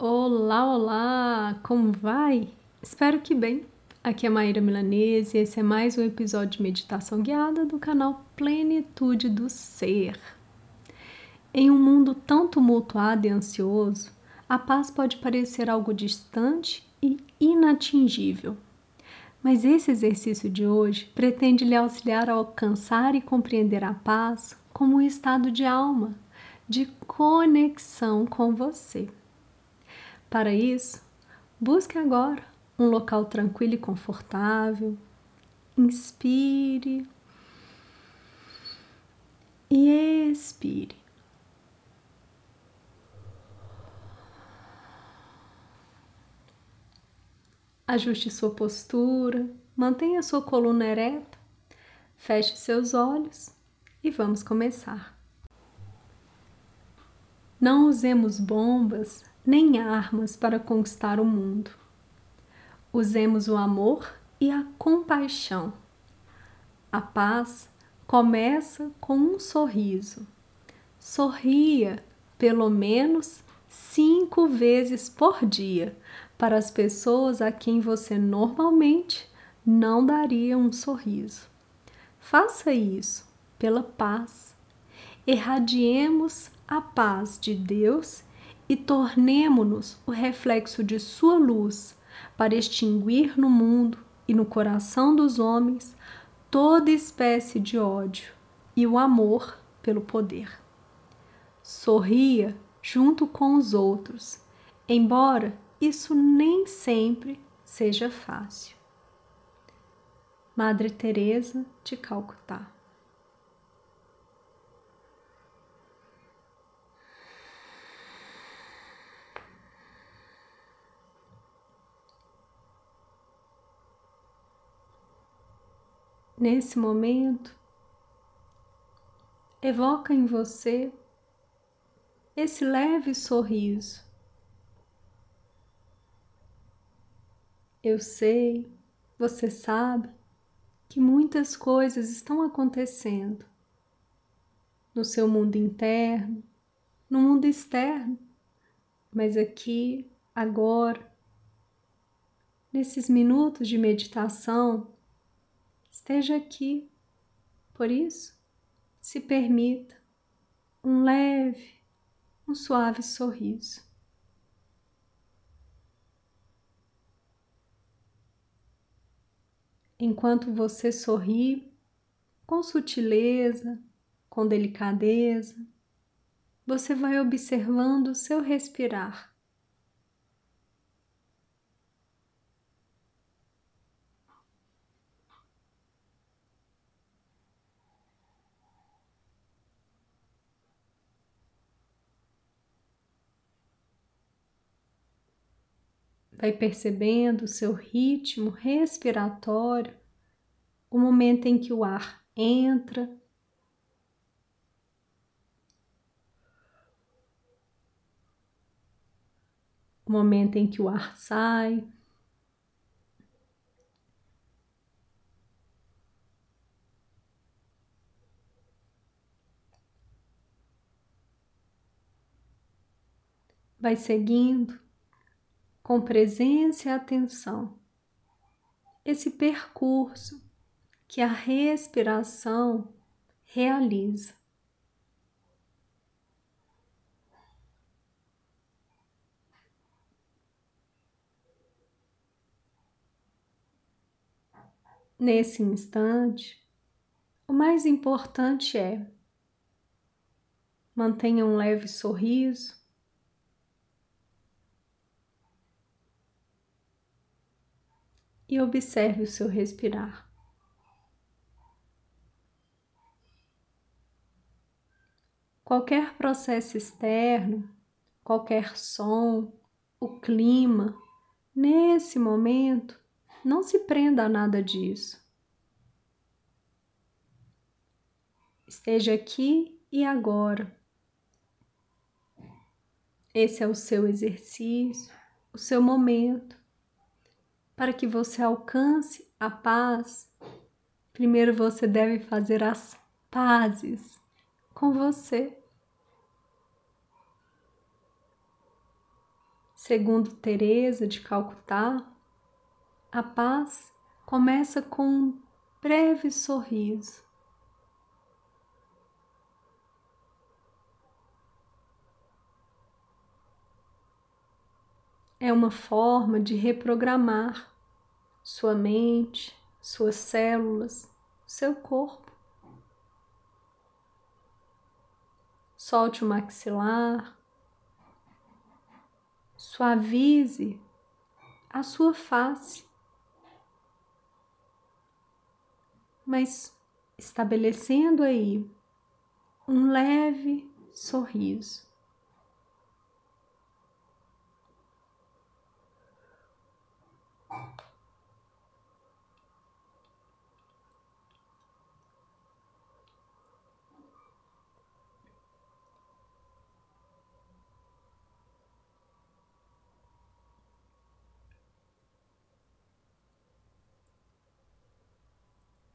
Olá, olá! Como vai? Espero que bem. Aqui é Maíra Milanese e esse é mais um episódio de meditação guiada do canal Plenitude do Ser. Em um mundo tão tumultuado e ansioso, a paz pode parecer algo distante e inatingível. Mas esse exercício de hoje pretende lhe auxiliar a alcançar e compreender a paz como um estado de alma, de conexão com você. Para isso, busque agora um local tranquilo e confortável. Inspire e expire. Ajuste sua postura, mantenha sua coluna ereta, feche seus olhos e vamos começar. Não usemos bombas nem armas para conquistar o mundo. Usemos o amor e a compaixão. A paz começa com um sorriso. Sorria pelo menos cinco vezes por dia para as pessoas a quem você normalmente não daria um sorriso. Faça isso pela paz. Irradiemos a paz de Deus e tornemo-nos o reflexo de Sua luz para extinguir no mundo e no coração dos homens toda espécie de ódio e o amor pelo poder. Sorria junto com os outros, embora isso nem sempre seja fácil. Madre Teresa de Calcutá nesse momento, evoca em você esse leve sorriso. Eu sei, você sabe que muitas coisas estão acontecendo no seu mundo interno, no mundo externo, mas aqui, agora, nesses minutos de meditação, esteja aqui. Por isso, se permita um leve, um suave sorriso. Enquanto você sorri com sutileza, com delicadeza, você vai observando o seu respirar. Vai percebendo o seu ritmo respiratório, o momento em que o ar entra, o momento em que o ar sai. Vai seguindo com presença e atenção esse percurso que a respiração realiza. Nesse instante, o mais importante é mantenha um leve sorriso e observe o seu respirar. Qualquer processo externo, qualquer som, o clima, nesse momento, não se prenda a nada disso. Esteja aqui e agora. Esse é o seu exercício, o seu momento para que você alcance a paz, primeiro você deve fazer as pazes com você. Segundo Teresa de Calcutá, a paz começa com um breve sorriso. É uma forma de reprogramar sua mente, suas células, seu corpo. Solte o maxilar, suavize a sua face, mas estabelecendo aí um leve sorriso.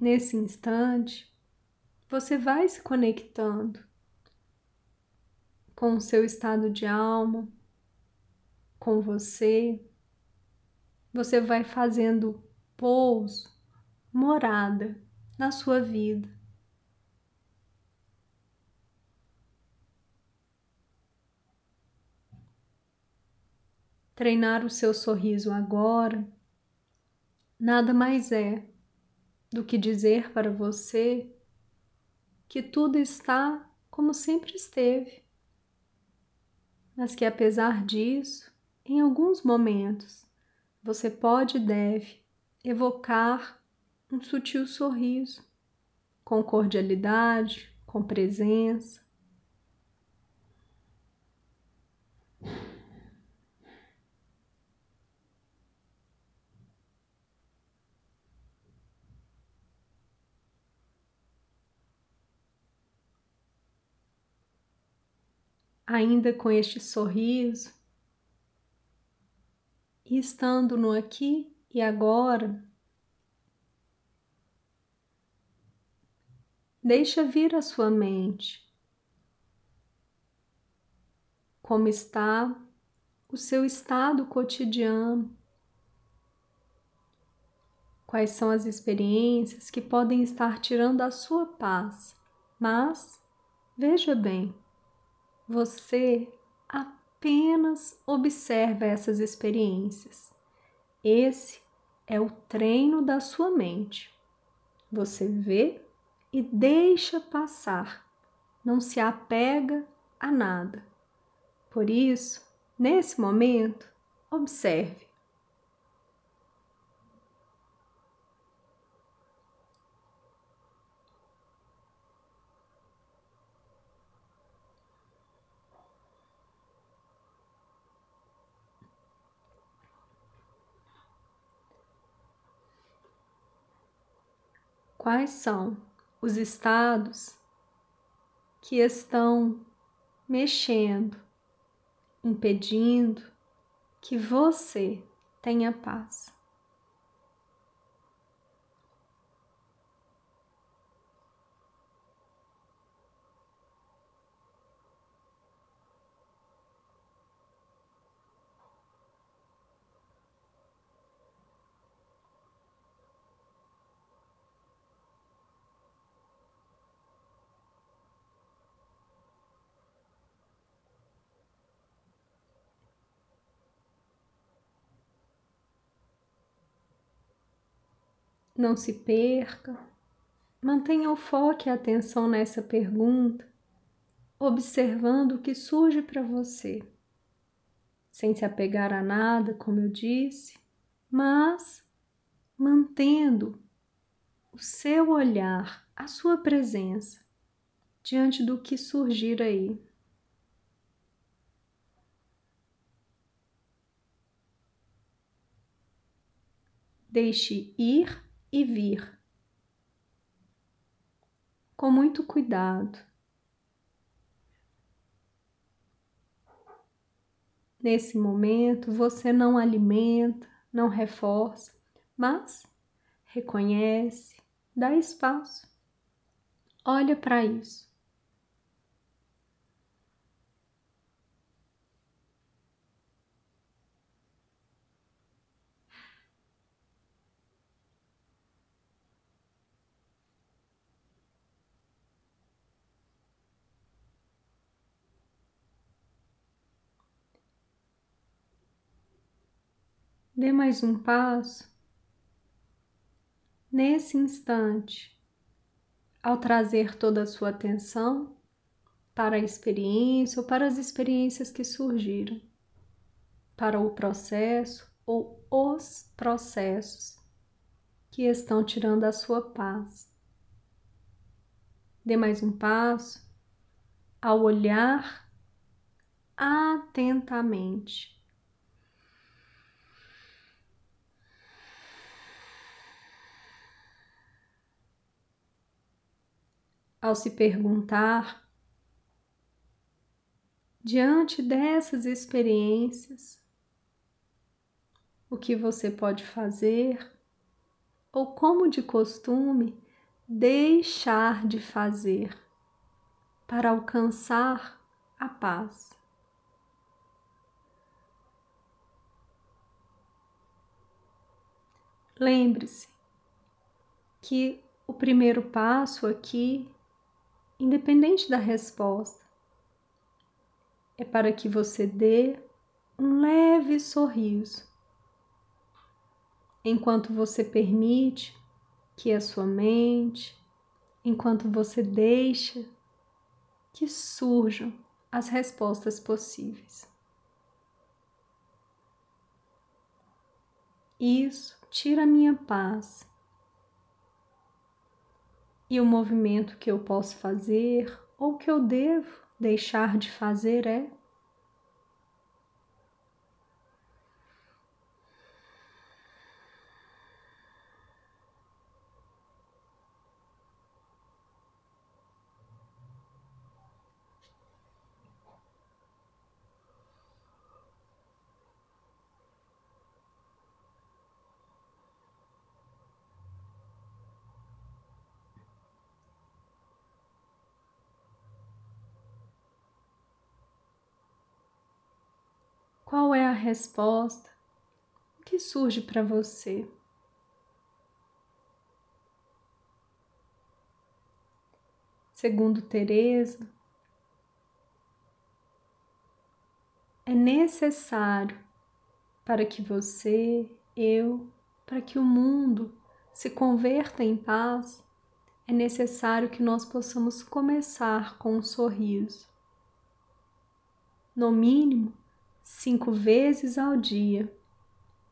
Nesse instante, você vai se conectando com o seu estado de alma, com você. Você vai fazendo pouso, morada na sua vida. Treinar o seu sorriso agora nada mais é do que dizer para você que tudo está como sempre esteve, mas que apesar disso, em alguns momentos, você pode e deve evocar um sutil sorriso, com cordialidade, com presença, ainda com este sorriso, e estando no aqui e agora, deixa vir a sua mente. Como está o seu estado cotidiano, quais são as experiências que podem estar tirando a sua paz, mas veja bem você apenas observa essas experiências. Esse é o treino da sua mente. Você vê e deixa passar, não se apega a nada. Por isso, nesse momento, observe. Quais são os estados que estão mexendo, impedindo que você tenha paz. Não se perca, mantenha o foco e a atenção nessa pergunta, observando o que surge para você, sem se apegar a nada, como eu disse, mas mantendo o seu olhar, a sua presença diante do que surgir aí. Deixe ir e vir. Com muito cuidado. Nesse momento, você não alimenta, não reforça, mas reconhece, dá espaço. Olha para isso. Dê mais um passo. Nesse instante, ao trazer toda a sua atenção para a experiência ou para as experiências que surgiram, para o processo ou os processos que estão tirando a sua paz. Dê mais um passo ao olhar atentamente. Ao se perguntar, diante dessas experiências, o que você pode fazer ou como de costume deixar de fazer para alcançar a paz. Lembre-se que o primeiro passo aqui, independente da resposta, é para que você dê um leve sorriso enquanto você permite que a sua mente, enquanto você deixa que surjam as respostas possíveis. Isso tira a minha paz. E o movimento que eu posso fazer ou que eu devo deixar de fazer é Qual é a resposta que surge para você? Segundo Teresa, é necessário para que você, eu, para que o mundo se converta em paz, é necessário que nós possamos começar com um sorriso. No mínimo, cinco vezes ao dia,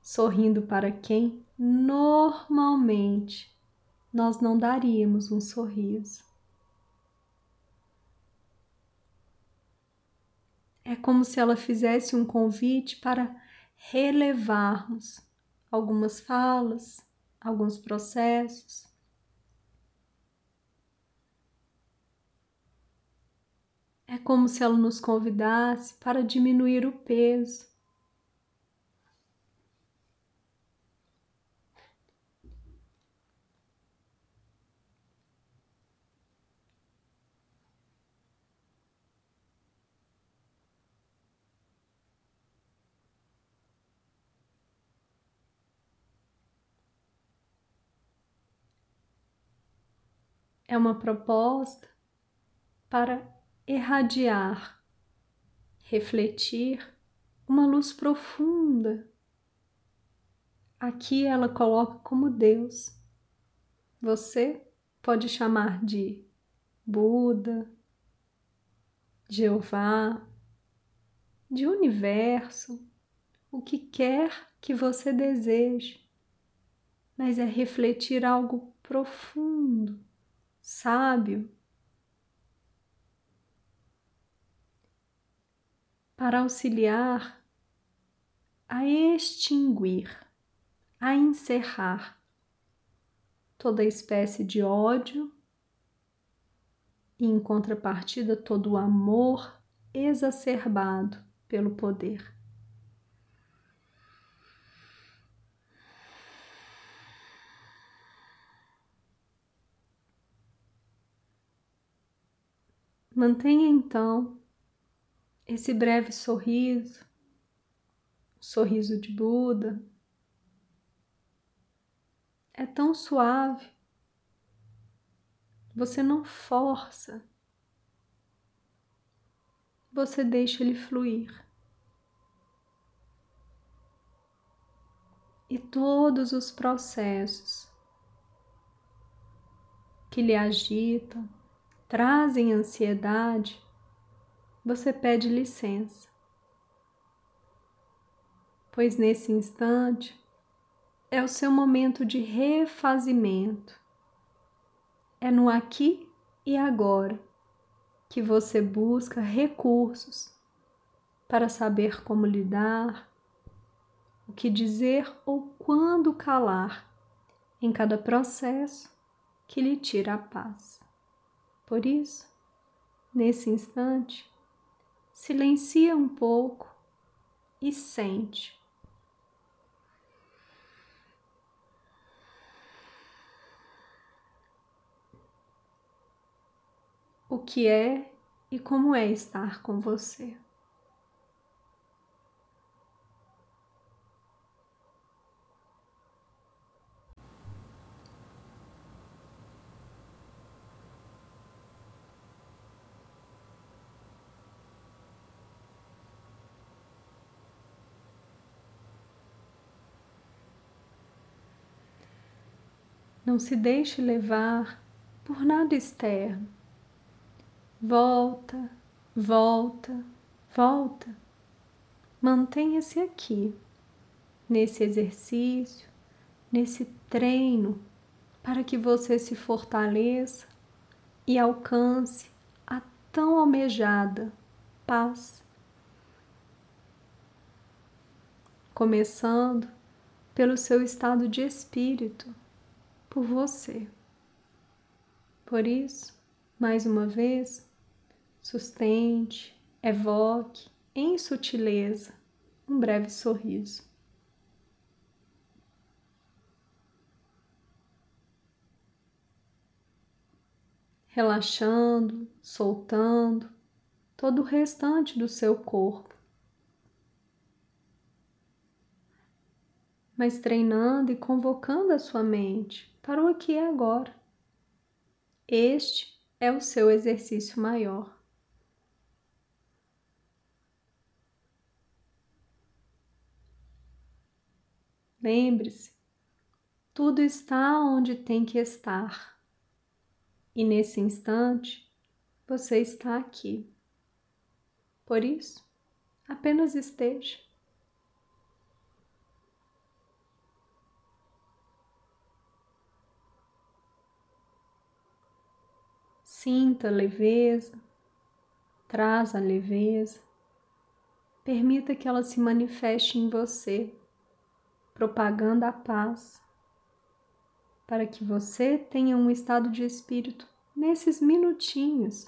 sorrindo para quem normalmente nós não daríamos um sorriso. É como se ela fizesse um convite para relevarmos algumas falas, alguns processos, É como se ela nos convidasse para diminuir o peso. É uma proposta para irradiar, refletir uma luz profunda. Aqui ela coloca como Deus. Você pode chamar de Buda, Jeová, de universo, o que quer que você deseje, mas é refletir algo profundo, sábio para auxiliar a extinguir, a encerrar toda espécie de ódio e, em contrapartida, todo o amor exacerbado pelo poder. Mantenha então esse breve sorriso, sorriso de Buda, é tão suave. Você não força, você deixa ele fluir. e todos os processos que lhe agitam, trazem ansiedade, você pede licença. Pois nesse instante é o seu momento de refazimento. É no aqui e agora que você busca recursos para saber como lidar, o que dizer ou quando calar em cada processo que lhe tira a paz. Por isso, nesse instante, silencia um pouco e sente. O que é e como é estar com você. Não se deixe levar por nada externo. Volta, volta, volta. Mantenha-se aqui, nesse exercício, nesse treino, para que você se fortaleça e alcance a tão almejada paz. Começando pelo seu estado de espírito por você. Por isso, mais uma vez, sustente, evoque em sutileza um breve sorriso. Relaxando, soltando todo o restante do seu corpo. Mas treinando e convocando a sua mente para o aqui e agora. Este é o seu exercício maior. Lembre-se, tudo está onde tem que estar. E nesse instante, você está aqui. Por isso, apenas esteja. Sinta a leveza, traz a leveza, permita que ela se manifeste em você, propagando a paz, para que você tenha um estado de espírito nesses minutinhos,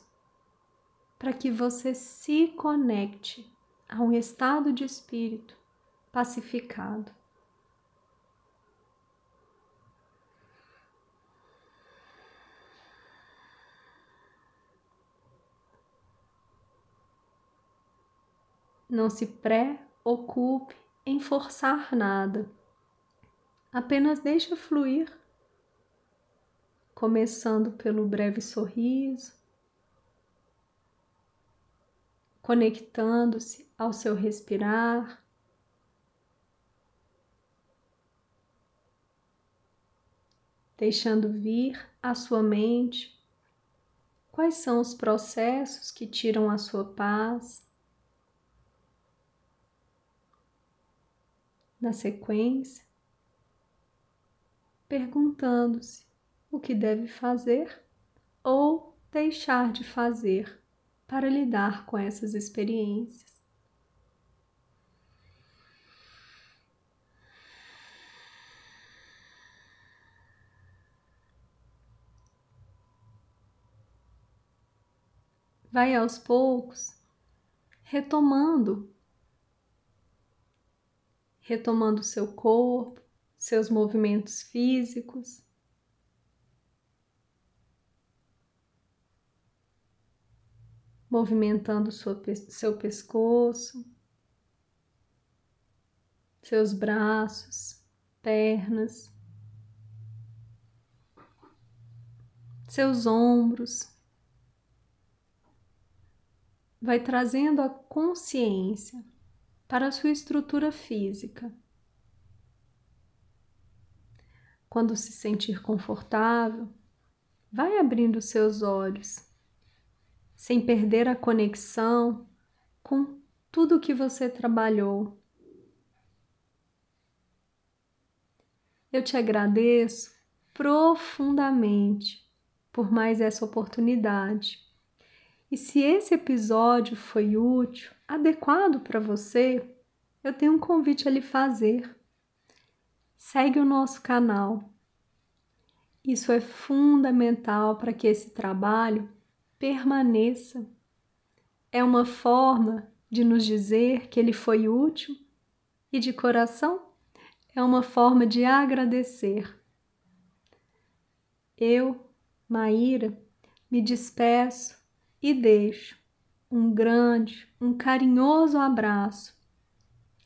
para que você se conecte a um estado de espírito pacificado. Não se preocupe em forçar nada. Apenas deixa fluir, começando pelo breve sorriso, conectando-se ao seu respirar. Deixando vir à sua mente quais são os processos que tiram a sua paz, na sequência, perguntando-se o que deve fazer ou deixar de fazer para lidar com essas experiências. Vai aos poucos retomando retomando seu corpo, seus movimentos físicos. Movimentando sua, seu pescoço, seus braços, pernas, seus ombros. Vai trazendo a consciência para sua estrutura física. Quando se sentir confortável, vai abrindo seus olhos, sem perder a conexão com tudo que você trabalhou. Eu te agradeço profundamente por mais essa oportunidade. E se esse episódio foi útil, adequado para você, eu tenho um convite a lhe fazer. Segue o nosso canal. Isso é fundamental para que esse trabalho permaneça. É uma forma de nos dizer que ele foi útil e de coração é uma forma de agradecer. Eu, Maíra, me despeço e deixo um grande, um carinhoso abraço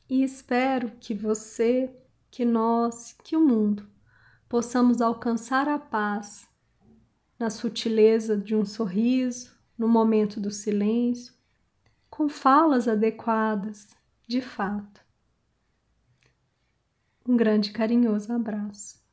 e espero que você, que nós, que o mundo possamos alcançar a paz na sutileza de um sorriso, no momento do silêncio, com falas adequadas, de fato. Um grande carinhoso abraço.